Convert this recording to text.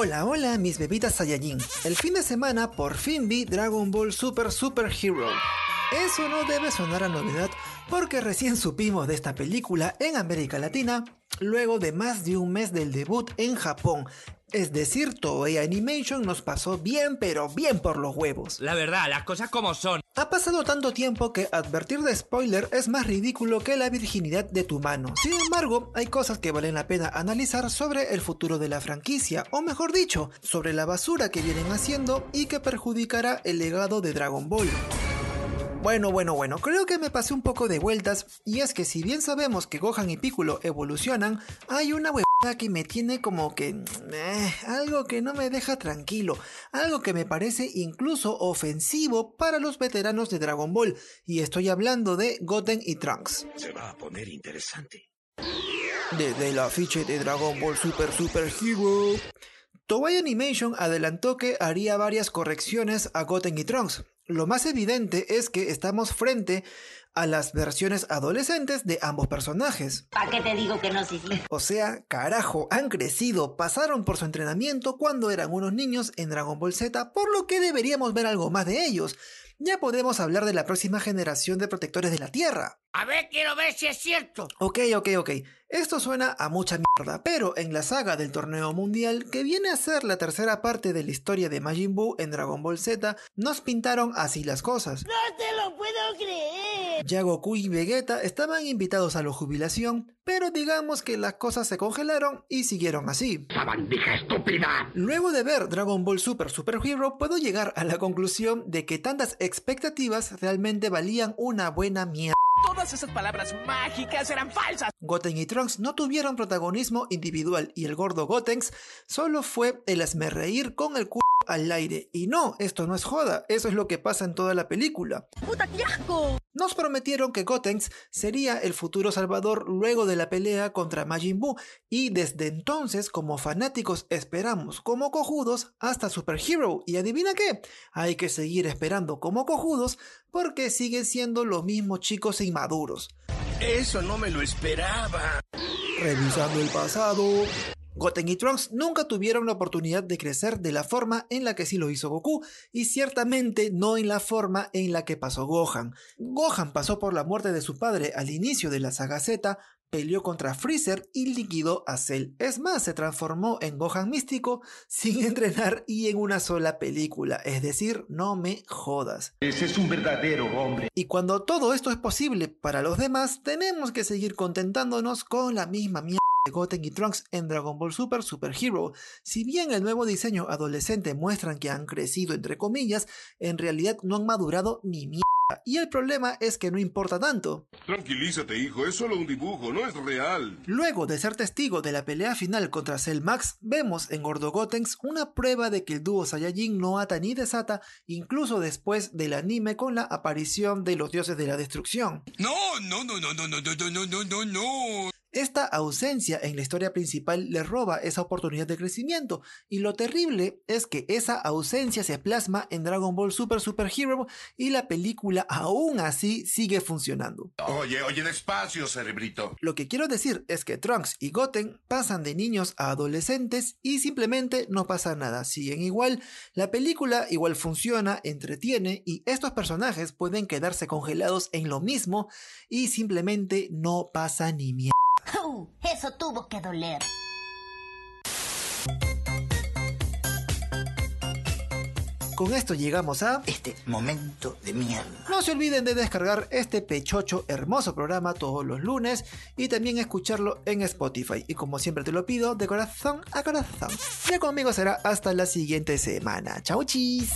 Hola, hola, mis bebitas Saiyajin. El fin de semana por fin vi Dragon Ball Super Super Hero. Eso no debe sonar a novedad porque recién supimos de esta película en América Latina luego de más de un mes del debut en Japón. Es decir, Toei Animation nos pasó bien pero bien por los huevos. La verdad, las cosas como son. Ha pasado tanto tiempo que advertir de spoiler es más ridículo que la virginidad de tu mano. Sin embargo, hay cosas que valen la pena analizar sobre el futuro de la franquicia, o mejor dicho, sobre la basura que vienen haciendo y que perjudicará el legado de Dragon Ball. Bueno, bueno, bueno, creo que me pasé un poco de vueltas y es que si bien sabemos que Gohan y Piccolo evolucionan, hay una huevada que me tiene como que... eh, algo que no me deja tranquilo, algo que me parece incluso ofensivo para los veteranos de Dragon Ball, y estoy hablando de Goten y Trunks. Se va a poner interesante. Desde el afiche de Dragon Ball Super Super Hero. Toei Animation adelantó que haría varias correcciones a Goten y Trunks. Lo más evidente es que estamos frente a las versiones adolescentes de ambos personajes. ¿Para qué te digo que no, Cisle? O sea, carajo, han crecido, pasaron por su entrenamiento cuando eran unos niños en Dragon Ball Z, por lo que deberíamos ver algo más de ellos. Ya podemos hablar de la próxima generación de protectores de la Tierra. A ver, quiero ver si es cierto. Ok, ok, ok. Esto suena a mucha mierda, pero en la saga del torneo mundial, que viene a ser la tercera parte de la historia de Majin Buu en Dragon Ball Z, nos pintaron así las cosas. ¡No te lo puedo creer! Ya Goku y Vegeta estaban invitados a la jubilación, pero digamos que las cosas se congelaron y siguieron así. ¡Sabandija estúpida! Luego de ver Dragon Ball Super Super Hero, puedo llegar a la conclusión de que tantas expectativas realmente valían una buena mierda. Todas esas palabras mágicas eran falsas. Goten y Trunks no tuvieron protagonismo individual y el gordo Gotenks solo fue el reír con el culo al aire. Y no, esto no es joda, eso es lo que pasa en toda la película. ¡Puta, qué asco! Nos prometieron que Gotenks sería el futuro salvador luego de la pelea contra Majin Buu y desde entonces como fanáticos esperamos como cojudos hasta Super Hero y adivina qué, hay que seguir esperando como cojudos porque siguen siendo los mismos chicos inmaduros. Eso no me lo esperaba. Revisando el pasado. Goten y Trunks nunca tuvieron la oportunidad de crecer de la forma en la que sí lo hizo Goku, y ciertamente no en la forma en la que pasó Gohan. Gohan pasó por la muerte de su padre al inicio de la saga Z, peleó contra Freezer y liquidó a Cell. Es más, se transformó en Gohan místico sin entrenar y en una sola película, es decir, no me jodas. Ese es un verdadero hombre. Y cuando todo esto es posible para los demás, tenemos que seguir contentándonos con la misma mierda Goten y Trunks en Dragon Ball Super Super Hero. Si bien el nuevo diseño adolescente muestran que han crecido entre comillas, en realidad no han madurado ni mierda. Y el problema es que no importa tanto. Tranquilízate, hijo, es solo un dibujo, no es real. Luego de ser testigo de la pelea final contra Cell Max, vemos en Gordo Gotenks una prueba de que el dúo Saiyajin no ata ni desata, incluso después del anime con la aparición de los dioses de la destrucción. No, no, no, no, no, no, no, no, no, no, no. Esta ausencia en la historia principal le roba esa oportunidad de crecimiento, y lo terrible es que esa ausencia se plasma en Dragon Ball Super Super Hero y la película aún así sigue funcionando. Oye, oye, despacio, cerebrito. Lo que quiero decir es que Trunks y Goten pasan de niños a adolescentes y simplemente no pasa nada, siguen igual, la película igual funciona, entretiene y estos personajes pueden quedarse congelados en lo mismo y simplemente no pasa ni mierda. Uh, eso tuvo que doler. Con esto llegamos a... Este momento de mierda. No se olviden de descargar este pechocho hermoso programa todos los lunes y también escucharlo en Spotify. Y como siempre te lo pido, de corazón a corazón. Ya conmigo será hasta la siguiente semana. Chau chis.